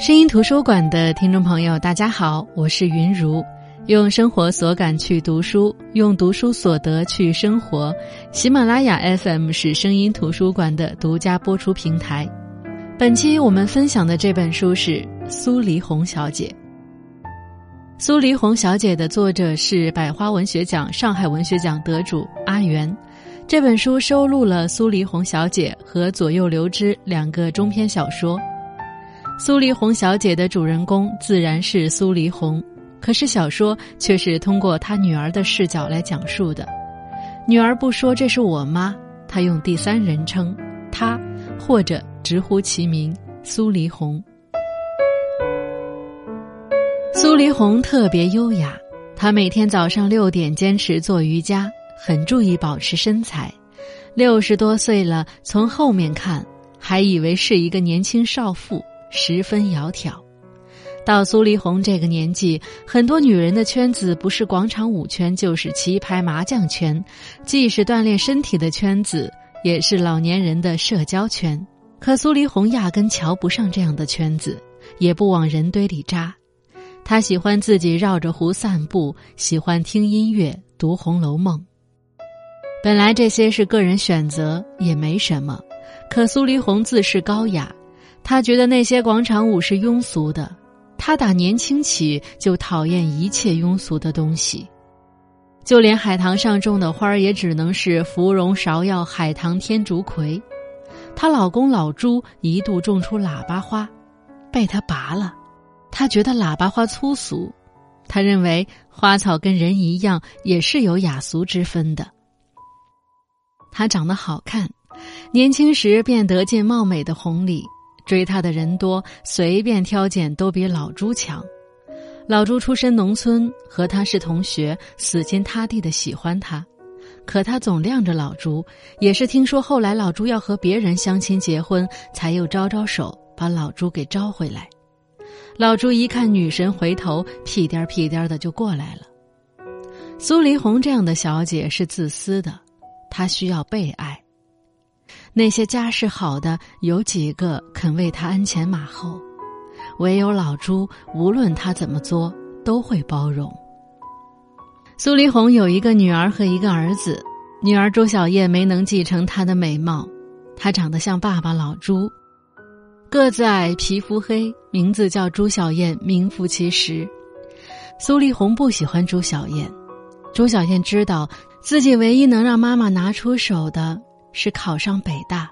声音图书馆的听众朋友，大家好，我是云如。用生活所感去读书，用读书所得去生活。喜马拉雅 FM 是声音图书馆的独家播出平台。本期我们分享的这本书是《苏黎红小姐》。苏黎红小姐的作者是百花文学奖、上海文学奖得主阿元。这本书收录了苏黎红小姐和左右流之两个中篇小说。苏黎红小姐的主人公自然是苏黎红，可是小说却是通过她女儿的视角来讲述的。女儿不说这是我妈，她用第三人称“她”或者直呼其名苏黎红。苏黎红特别优雅，她每天早上六点坚持做瑜伽，很注意保持身材。六十多岁了，从后面看还以为是一个年轻少妇。十分窈窕，到苏黎红这个年纪，很多女人的圈子不是广场舞圈，就是棋牌麻将圈，既是锻炼身体的圈子，也是老年人的社交圈。可苏黎红压根瞧不上这样的圈子，也不往人堆里扎。她喜欢自己绕着湖散步，喜欢听音乐、读《红楼梦》。本来这些是个人选择，也没什么。可苏黎红自视高雅。他觉得那些广场舞是庸俗的，他打年轻起就讨厌一切庸俗的东西，就连海棠上种的花也只能是芙蓉、芍药、海棠、天竺葵。她老公老朱一度种出喇叭花，被他拔了。他觉得喇叭花粗俗，他认为花草跟人一样也是有雅俗之分的。他长得好看，年轻时便得尽貌美的红利。追他的人多，随便挑拣都比老朱强。老朱出身农村，和他是同学，死心塌地的喜欢他。可他总晾着老朱，也是听说后来老朱要和别人相亲结婚，才又招招手把老朱给招回来。老朱一看女神回头，屁颠儿屁颠儿的就过来了。苏黎红这样的小姐是自私的，她需要被爱。那些家世好的有几个肯为他鞍前马后，唯有老朱，无论他怎么作，都会包容。苏黎红有一个女儿和一个儿子，女儿朱小燕没能继承她的美貌，她长得像爸爸老朱，个子矮，皮肤黑，名字叫朱小燕，名副其实。苏丽红不喜欢朱小燕，朱小燕知道自己唯一能让妈妈拿出手的。是考上北大，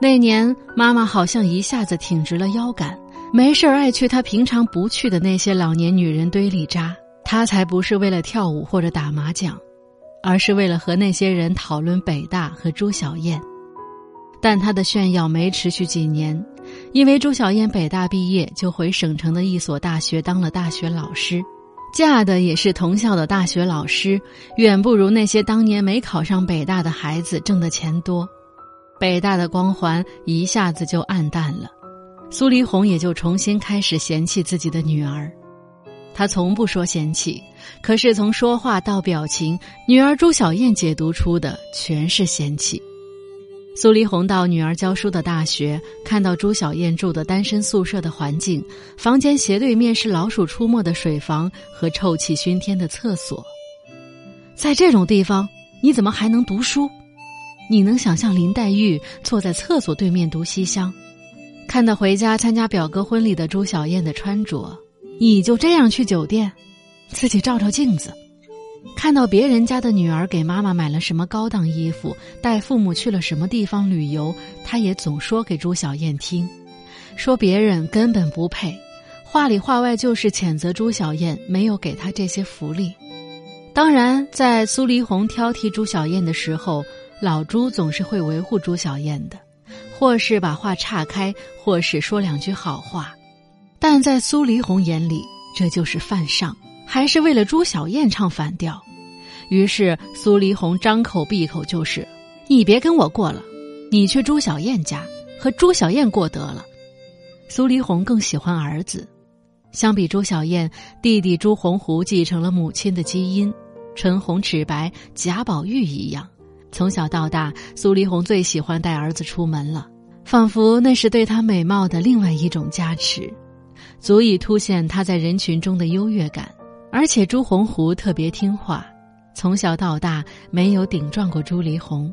那年妈妈好像一下子挺直了腰杆，没事儿爱去她平常不去的那些老年女人堆里扎。她才不是为了跳舞或者打麻将，而是为了和那些人讨论北大和朱小燕。但她的炫耀没持续几年，因为朱小燕北大毕业就回省城的一所大学当了大学老师。嫁的也是同校的大学老师，远不如那些当年没考上北大的孩子挣的钱多，北大的光环一下子就暗淡了，苏黎红也就重新开始嫌弃自己的女儿。她从不说嫌弃，可是从说话到表情，女儿朱小燕解读出的全是嫌弃。苏黎红到女儿教书的大学，看到朱小燕住的单身宿舍的环境，房间斜对面是老鼠出没的水房和臭气熏天的厕所。在这种地方，你怎么还能读书？你能想象林黛玉坐在厕所对面读西厢？看到回家参加表哥婚礼的朱小燕的穿着，你就这样去酒店？自己照照镜子。看到别人家的女儿给妈妈买了什么高档衣服，带父母去了什么地方旅游，他也总说给朱小燕听，说别人根本不配，话里话外就是谴责朱小燕没有给他这些福利。当然，在苏黎红挑剔朱小燕的时候，老朱总是会维护朱小燕的，或是把话岔开，或是说两句好话，但在苏黎红眼里，这就是犯上。还是为了朱小燕唱反调，于是苏黎红张口闭口就是：“你别跟我过了，你去朱小燕家和朱小燕过得了。”苏黎红更喜欢儿子，相比朱小燕，弟弟朱洪湖继承了母亲的基因，唇红齿白，贾宝玉一样。从小到大，苏黎红最喜欢带儿子出门了，仿佛那是对她美貌的另外一种加持。足以凸显他在人群中的优越感。而且朱洪湖特别听话，从小到大没有顶撞过朱离红。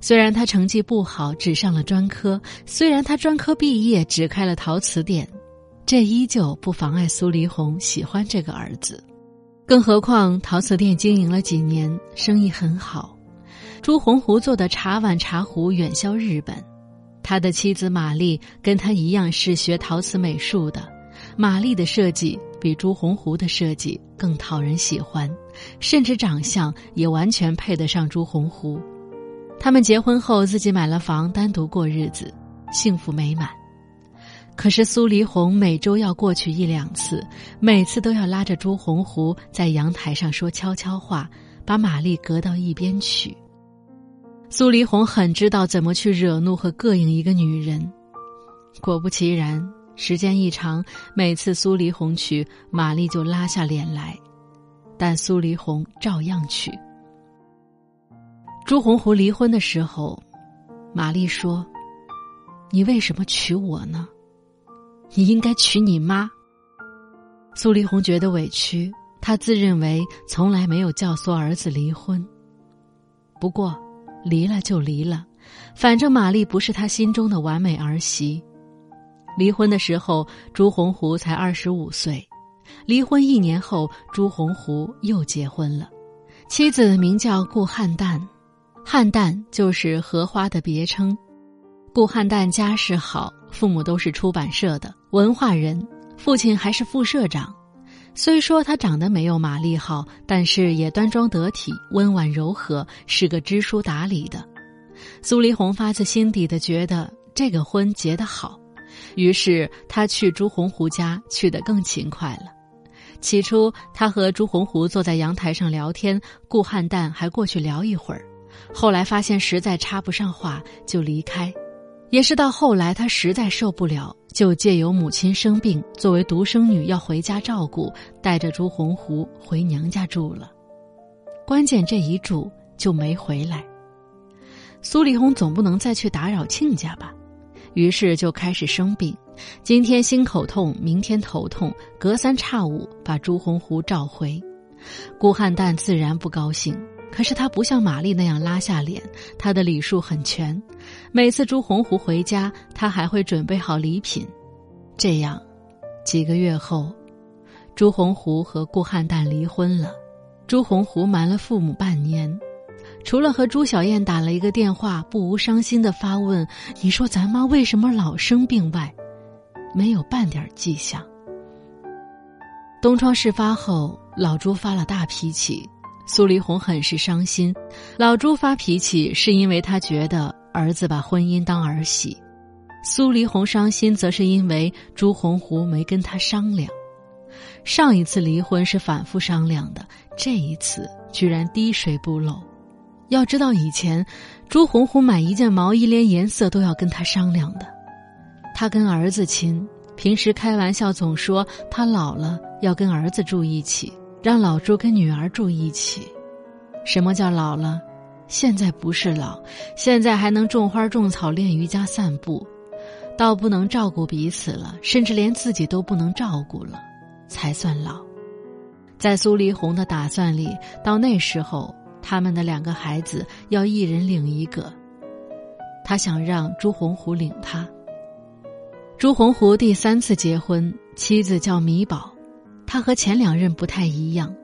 虽然他成绩不好，只上了专科；虽然他专科毕业，只开了陶瓷店，这依旧不妨碍苏黎红喜欢这个儿子。更何况陶瓷店经营了几年，生意很好，朱洪湖做的茶碗茶壶远销日本。他的妻子玛丽跟他一样是学陶瓷美术的，玛丽的设计比朱洪湖的设计更讨人喜欢，甚至长相也完全配得上朱洪湖。他们结婚后自己买了房，单独过日子，幸福美满。可是苏黎红每周要过去一两次，每次都要拉着朱洪湖在阳台上说悄悄话，把玛丽隔到一边去。苏黎红很知道怎么去惹怒和膈应一个女人，果不其然，时间一长，每次苏黎红娶，玛丽就拉下脸来，但苏黎红照样娶。朱红湖离婚的时候，玛丽说：“你为什么娶我呢？你应该娶你妈。”苏黎红觉得委屈，他自认为从来没有教唆儿子离婚。不过，离了就离了，反正玛丽不是他心中的完美儿媳。离婚的时候，朱洪湖才二十五岁。离婚一年后，朱洪湖又结婚了，妻子名叫顾汉旦。汉旦就是荷花的别称。顾汉旦家世好，父母都是出版社的文化人，父亲还是副社长。虽说他长得没有玛丽好，但是也端庄得体、温婉柔和，是个知书达理的。苏黎红发自心底的觉得这个婚结得好，于是他去朱洪湖家去得更勤快了。起初，他和朱洪湖坐在阳台上聊天，顾汉旦还过去聊一会儿。后来发现实在插不上话，就离开。也是到后来，他实在受不了，就借由母亲生病，作为独生女要回家照顾，带着朱洪湖回娘家住了。关键这一住就没回来。苏丽红总不能再去打扰亲家吧，于是就开始生病。今天心口痛，明天头痛，隔三差五把朱洪湖召回。顾汉旦自然不高兴。可是他不像玛丽那样拉下脸，他的礼数很全。每次朱洪湖回家，他还会准备好礼品。这样，几个月后，朱洪湖和顾汉旦离婚了。朱洪湖瞒了父母半年，除了和朱小燕打了一个电话，不无伤心的发问：“你说咱妈为什么老生病？”外，没有半点迹象。东窗事发后，老朱发了大脾气。苏黎红很是伤心，老朱发脾气是因为他觉得儿子把婚姻当儿戏，苏黎红伤心则是因为朱洪湖没跟他商量。上一次离婚是反复商量的，这一次居然滴水不漏。要知道以前，朱红红买一件毛衣连颜色都要跟他商量的。他跟儿子亲，平时开玩笑总说他老了要跟儿子住一起。让老朱跟女儿住一起，什么叫老了？现在不是老，现在还能种花种草、练瑜伽、散步，倒不能照顾彼此了，甚至连自己都不能照顾了，才算老。在苏黎红的打算里，到那时候，他们的两个孩子要一人领一个。他想让朱洪湖领他。朱洪湖第三次结婚，妻子叫米宝。他和前两任不太一样，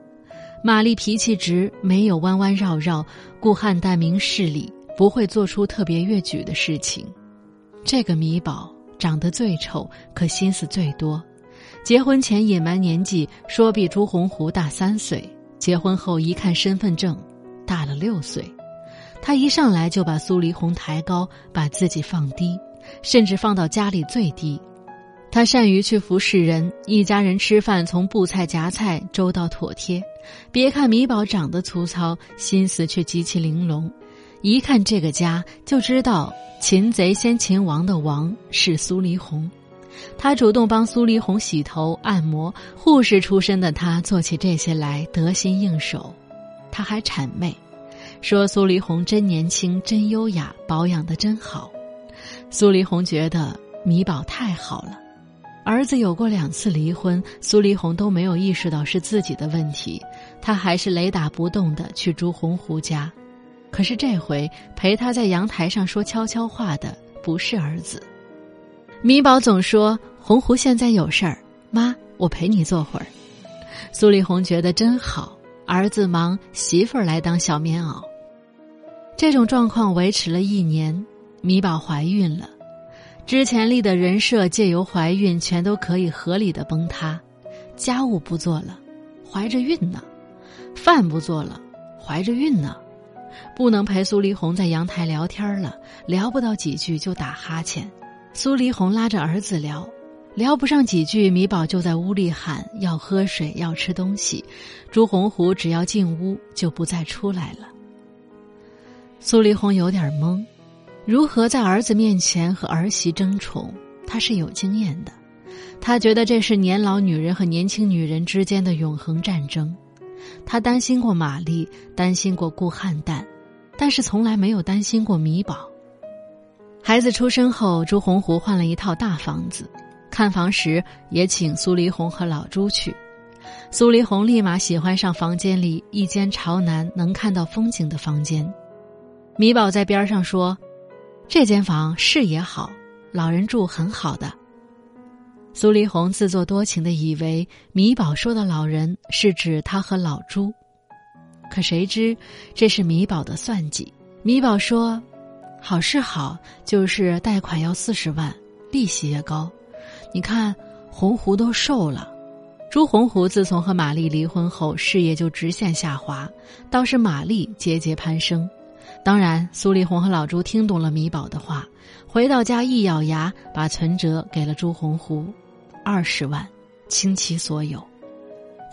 玛丽脾气直，没有弯弯绕绕；顾汉代明事理，不会做出特别越矩的事情。这个米宝长得最丑，可心思最多。结婚前隐瞒年纪，说比朱洪湖大三岁；结婚后一看身份证，大了六岁。他一上来就把苏黎红抬高，把自己放低，甚至放到家里最低。他善于去服侍人，一家人吃饭从布菜夹菜周到妥帖。别看米宝长得粗糙，心思却极其玲珑。一看这个家就知道擒贼先擒王的王是苏黎红。他主动帮苏黎红洗头按摩，护士出身的他做起这些来得心应手。他还谄媚，说苏黎红真年轻，真优雅，保养的真好。苏黎红觉得米宝太好了。儿子有过两次离婚，苏黎红都没有意识到是自己的问题，他还是雷打不动的去朱洪湖家。可是这回陪他在阳台上说悄悄话的不是儿子。米宝总说洪湖现在有事儿，妈，我陪你坐会儿。苏丽红觉得真好，儿子忙，媳妇儿来当小棉袄。这种状况维持了一年，米宝怀孕了。之前立的人设借由怀孕全都可以合理的崩塌，家务不做了，怀着孕呢；饭不做了，怀着孕呢；不能陪苏黎红在阳台聊天了，聊不到几句就打哈欠。苏黎红拉着儿子聊，聊不上几句，米宝就在屋里喊要喝水，要吃东西。朱洪湖只要进屋就不再出来了。苏黎红有点懵。如何在儿子面前和儿媳争宠？他是有经验的，他觉得这是年老女人和年轻女人之间的永恒战争。他担心过玛丽，担心过顾汉旦，但是从来没有担心过米宝。孩子出生后，朱洪湖换了一套大房子，看房时也请苏黎红和老朱去。苏黎红立马喜欢上房间里一间朝南能看到风景的房间。米宝在边上说。这间房视野好，老人住很好的。苏黎红自作多情的以为米宝说的老人是指他和老朱，可谁知这是米宝的算计。米宝说：“好是好，就是贷款要四十万，利息也高。你看洪湖都瘦了。”朱洪湖自从和玛丽离婚后，事业就直线下滑，倒是玛丽节节攀升。当然，苏丽红和老朱听懂了米宝的话，回到家一咬牙，把存折给了朱洪湖，二十万，倾其所有。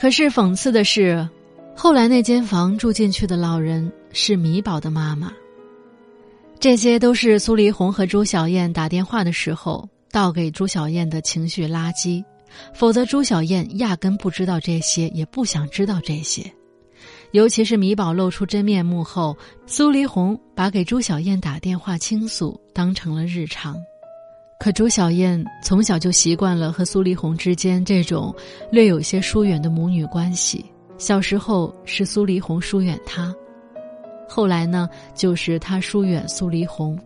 可是讽刺的是，后来那间房住进去的老人是米宝的妈妈。这些都是苏丽红和朱小燕打电话的时候倒给朱小燕的情绪垃圾，否则朱小燕压根不知道这些，也不想知道这些。尤其是米宝露出真面目后，苏黎红把给朱小燕打电话倾诉当成了日常。可朱小燕从小就习惯了和苏黎红之间这种略有些疏远的母女关系。小时候是苏黎红疏远她，后来呢就是她疏远苏黎红，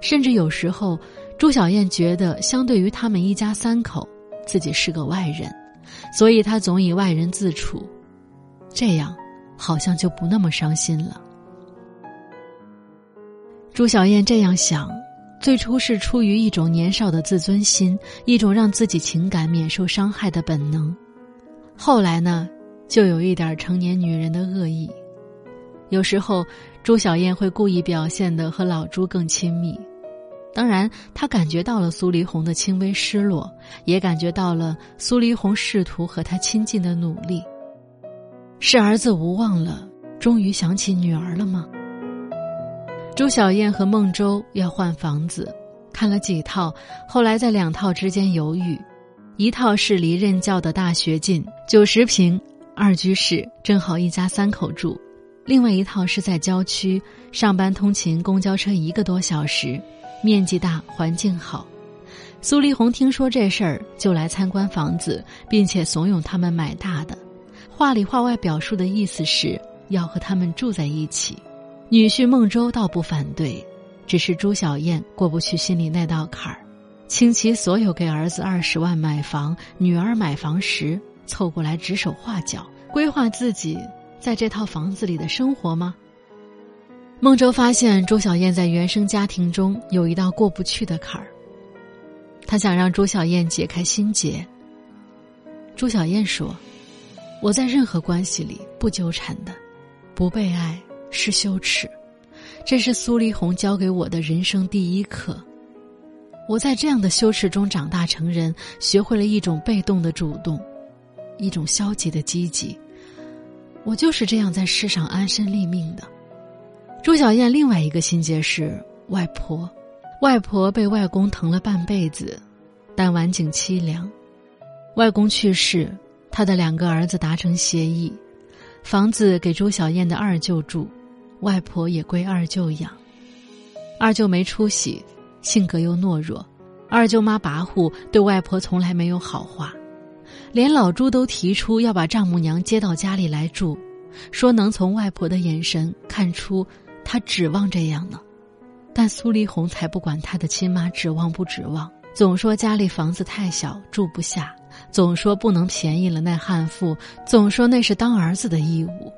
甚至有时候朱小燕觉得相对于他们一家三口，自己是个外人，所以她总以外人自处，这样。好像就不那么伤心了。朱小燕这样想，最初是出于一种年少的自尊心，一种让自己情感免受伤害的本能。后来呢，就有一点成年女人的恶意。有时候，朱小燕会故意表现的和老朱更亲密。当然，他感觉到了苏黎红的轻微失落，也感觉到了苏黎红试图和他亲近的努力。是儿子无望了，终于想起女儿了吗？朱小燕和孟周要换房子，看了几套，后来在两套之间犹豫。一套是离任教的大学近，九十平，二居室，正好一家三口住；另外一套是在郊区，上班通勤公交车一个多小时，面积大，环境好。苏丽红听说这事儿，就来参观房子，并且怂恿他们买大的。话里话外表述的意思是要和他们住在一起，女婿孟周倒不反对，只是朱小燕过不去心里那道坎儿，倾其所有给儿子二十万买房，女儿买房时凑过来指手画脚，规划自己在这套房子里的生活吗？孟周发现朱小燕在原生家庭中有一道过不去的坎儿，他想让朱小燕解开心结。朱小燕说。我在任何关系里不纠缠的，不被爱是羞耻，这是苏黎红教给我的人生第一课。我在这样的羞耻中长大成人，学会了一种被动的主动，一种消极的积极。我就是这样在世上安身立命的。朱小燕另外一个心结是外婆，外婆被外公疼了半辈子，但晚景凄凉，外公去世。他的两个儿子达成协议，房子给朱小燕的二舅住，外婆也归二舅养。二舅没出息，性格又懦弱，二舅妈跋扈，对外婆从来没有好话，连老朱都提出要把丈母娘接到家里来住，说能从外婆的眼神看出他指望这样呢。但苏丽红才不管他的亲妈指望不指望，总说家里房子太小住不下，总说不能便宜了那悍妇，总说那是当儿子的义务。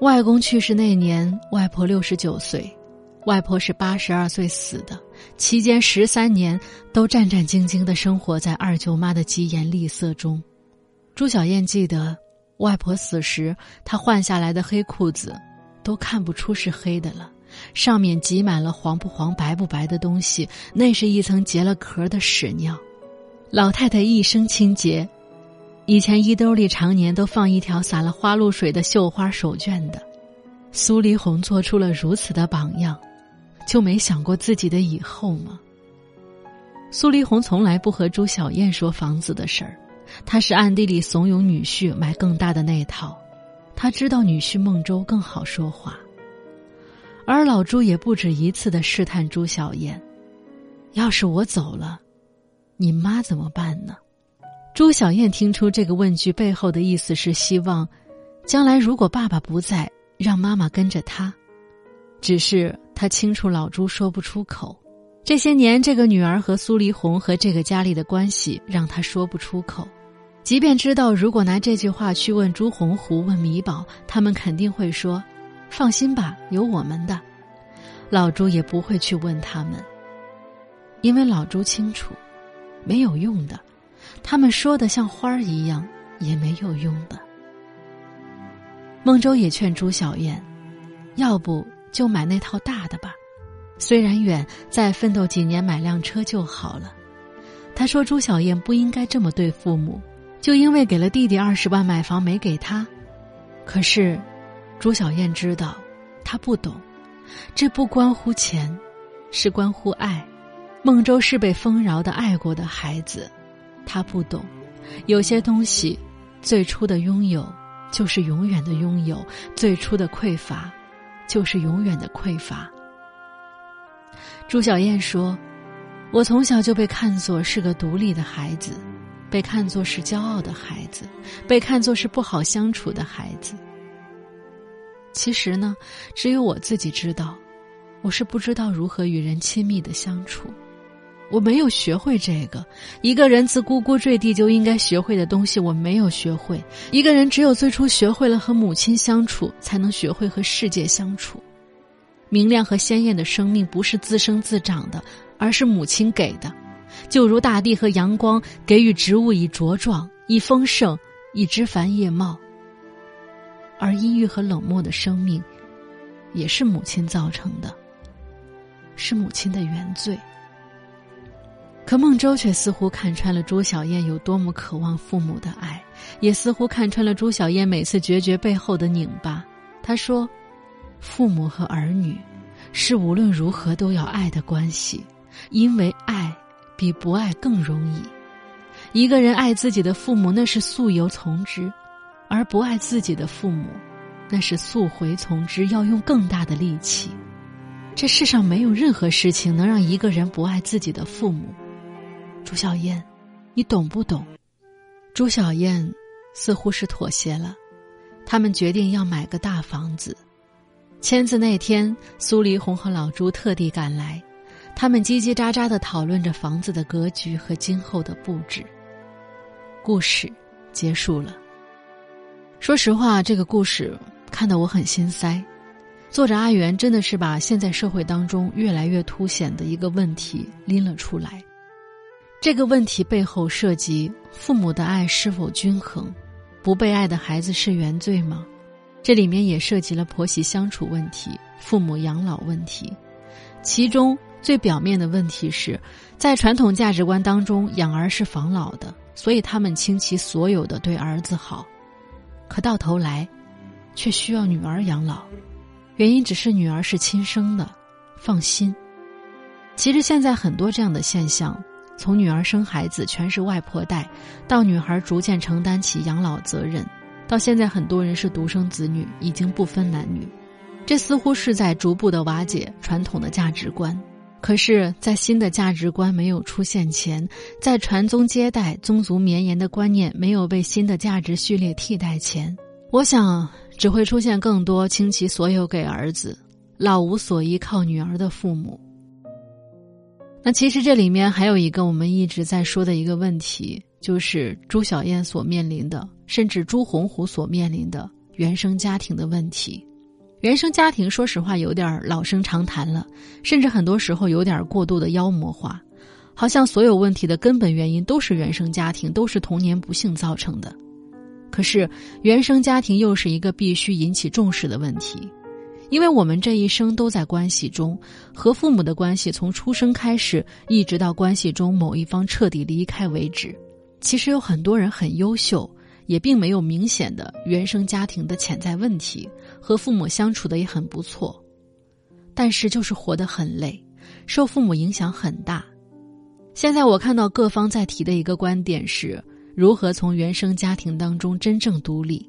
外公去世那年，外婆六十九岁。外婆是八十二岁死的，期间十三年都战战兢兢的生活在二舅妈的疾言厉色中。朱小燕记得，外婆死时，她换下来的黑裤子，都看不出是黑的了，上面挤满了黄不黄、白不白的东西，那是一层结了壳的屎尿。老太太一生清洁，以前衣兜里常年都放一条撒了花露水的绣花手绢的。苏黎红做出了如此的榜样。就没想过自己的以后吗？苏黎红从来不和朱小燕说房子的事儿，她是暗地里怂恿女婿买更大的那套。他知道女婿孟周更好说话，而老朱也不止一次的试探朱小燕：“要是我走了，你妈怎么办呢？”朱小燕听出这个问句背后的意思是希望，将来如果爸爸不在，让妈妈跟着他。只是。他清楚老朱说不出口，这些年这个女儿和苏黎红和这个家里的关系让他说不出口。即便知道如果拿这句话去问朱洪湖、问米宝，他们肯定会说：“放心吧，有我们的。”老朱也不会去问他们，因为老朱清楚，没有用的。他们说的像花儿一样，也没有用的。孟周也劝朱小燕，要不。就买那套大的吧，虽然远，再奋斗几年买辆车就好了。他说：“朱小燕不应该这么对父母，就因为给了弟弟二十万买房没给他。可是，朱小燕知道，他不懂，这不关乎钱，是关乎爱。孟周是被丰饶的爱过的孩子，他不懂，有些东西，最初的拥有就是永远的拥有，最初的匮乏。”就是永远的匮乏。朱小燕说：“我从小就被看作是个独立的孩子，被看作是骄傲的孩子，被看作是不好相处的孩子。其实呢，只有我自己知道，我是不知道如何与人亲密的相处。”我没有学会这个，一个人自呱呱坠地就应该学会的东西，我没有学会。一个人只有最初学会了和母亲相处，才能学会和世界相处。明亮和鲜艳的生命不是自生自长的，而是母亲给的，就如大地和阳光给予植物以茁壮、以丰盛、以枝繁叶茂。而阴郁和冷漠的生命，也是母亲造成的，是母亲的原罪。可孟州却似乎看穿了朱小燕有多么渴望父母的爱，也似乎看穿了朱小燕每次决绝背后的拧巴。他说：“父母和儿女，是无论如何都要爱的关系，因为爱比不爱更容易。一个人爱自己的父母，那是素由从之；而不爱自己的父母，那是溯回从之，要用更大的力气。这世上没有任何事情能让一个人不爱自己的父母。”朱小燕，你懂不懂？朱小燕似乎是妥协了，他们决定要买个大房子。签字那天，苏黎红和老朱特地赶来，他们叽叽喳喳的讨论着房子的格局和今后的布置。故事结束了。说实话，这个故事看得我很心塞。作者阿元真的是把现在社会当中越来越凸显的一个问题拎了出来。这个问题背后涉及父母的爱是否均衡，不被爱的孩子是原罪吗？这里面也涉及了婆媳相处问题、父母养老问题。其中最表面的问题是，在传统价值观当中，养儿是防老的，所以他们倾其所有的对儿子好。可到头来，却需要女儿养老，原因只是女儿是亲生的，放心。其实现在很多这样的现象。从女儿生孩子全是外婆带，到女孩逐渐承担起养老责任，到现在很多人是独生子女，已经不分男女，这似乎是在逐步的瓦解传统的价值观。可是，在新的价值观没有出现前，在传宗接代、宗族绵延的观念没有被新的价值序列替代前，我想只会出现更多倾其所有给儿子、老无所依靠女儿的父母。那其实这里面还有一个我们一直在说的一个问题，就是朱小燕所面临的，甚至朱洪虎所面临的原生家庭的问题。原生家庭，说实话有点老生常谈了，甚至很多时候有点过度的妖魔化，好像所有问题的根本原因都是原生家庭，都是童年不幸造成的。可是，原生家庭又是一个必须引起重视的问题，因为我们这一生都在关系中，和父母的关系从出生开始，一直到关系中某一方彻底离开为止。其实有很多人很优秀。也并没有明显的原生家庭的潜在问题，和父母相处的也很不错，但是就是活得很累，受父母影响很大。现在我看到各方在提的一个观点是，如何从原生家庭当中真正独立。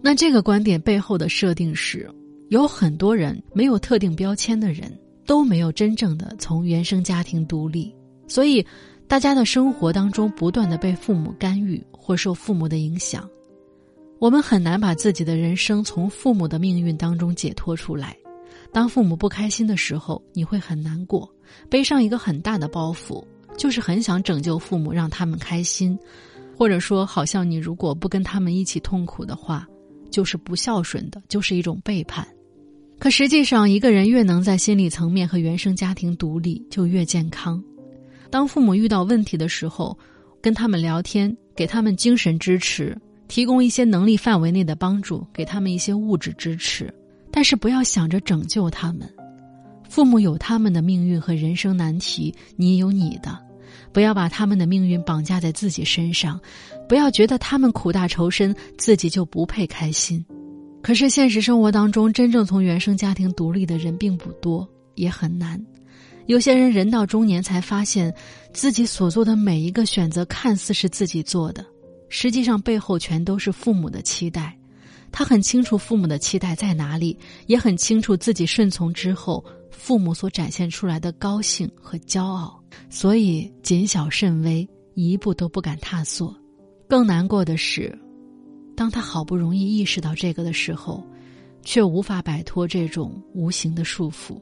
那这个观点背后的设定是，有很多人没有特定标签的人都没有真正的从原生家庭独立，所以。大家的生活当中不断的被父母干预或受父母的影响，我们很难把自己的人生从父母的命运当中解脱出来。当父母不开心的时候，你会很难过，背上一个很大的包袱，就是很想拯救父母，让他们开心，或者说，好像你如果不跟他们一起痛苦的话，就是不孝顺的，就是一种背叛。可实际上，一个人越能在心理层面和原生家庭独立，就越健康。当父母遇到问题的时候，跟他们聊天，给他们精神支持，提供一些能力范围内的帮助，给他们一些物质支持，但是不要想着拯救他们。父母有他们的命运和人生难题，你有你的，不要把他们的命运绑架在自己身上，不要觉得他们苦大仇深，自己就不配开心。可是现实生活当中，真正从原生家庭独立的人并不多，也很难。有些人人到中年才发现，自己所做的每一个选择看似是自己做的，实际上背后全都是父母的期待。他很清楚父母的期待在哪里，也很清楚自己顺从之后父母所展现出来的高兴和骄傲，所以谨小慎微，一步都不敢踏错。更难过的是，当他好不容易意识到这个的时候，却无法摆脱这种无形的束缚。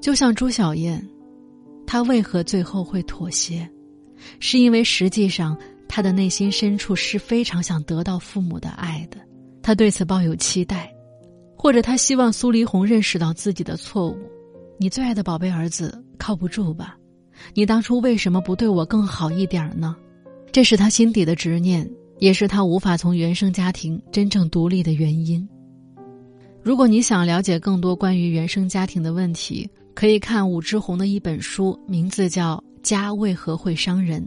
就像朱小燕，她为何最后会妥协？是因为实际上他的内心深处是非常想得到父母的爱的，他对此抱有期待，或者他希望苏黎红认识到自己的错误。你最爱的宝贝儿子靠不住吧？你当初为什么不对我更好一点呢？这是他心底的执念，也是他无法从原生家庭真正独立的原因。如果你想了解更多关于原生家庭的问题，可以看武志红的一本书，名字叫《家为何会伤人》。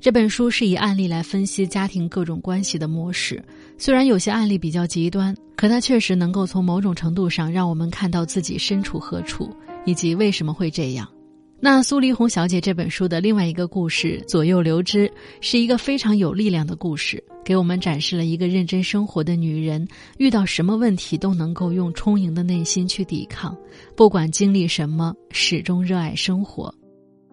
这本书是以案例来分析家庭各种关系的模式。虽然有些案例比较极端，可它确实能够从某种程度上让我们看到自己身处何处，以及为什么会这样。那苏黎红小姐这本书的另外一个故事《左右流之》，是一个非常有力量的故事，给我们展示了一个认真生活的女人，遇到什么问题都能够用充盈的内心去抵抗，不管经历什么，始终热爱生活。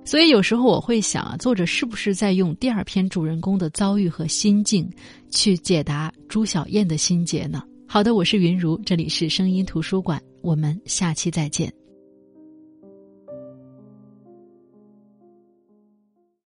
所以有时候我会想啊，作者是不是在用第二篇主人公的遭遇和心境，去解答朱小燕的心结呢？好的，我是云如，这里是声音图书馆，我们下期再见。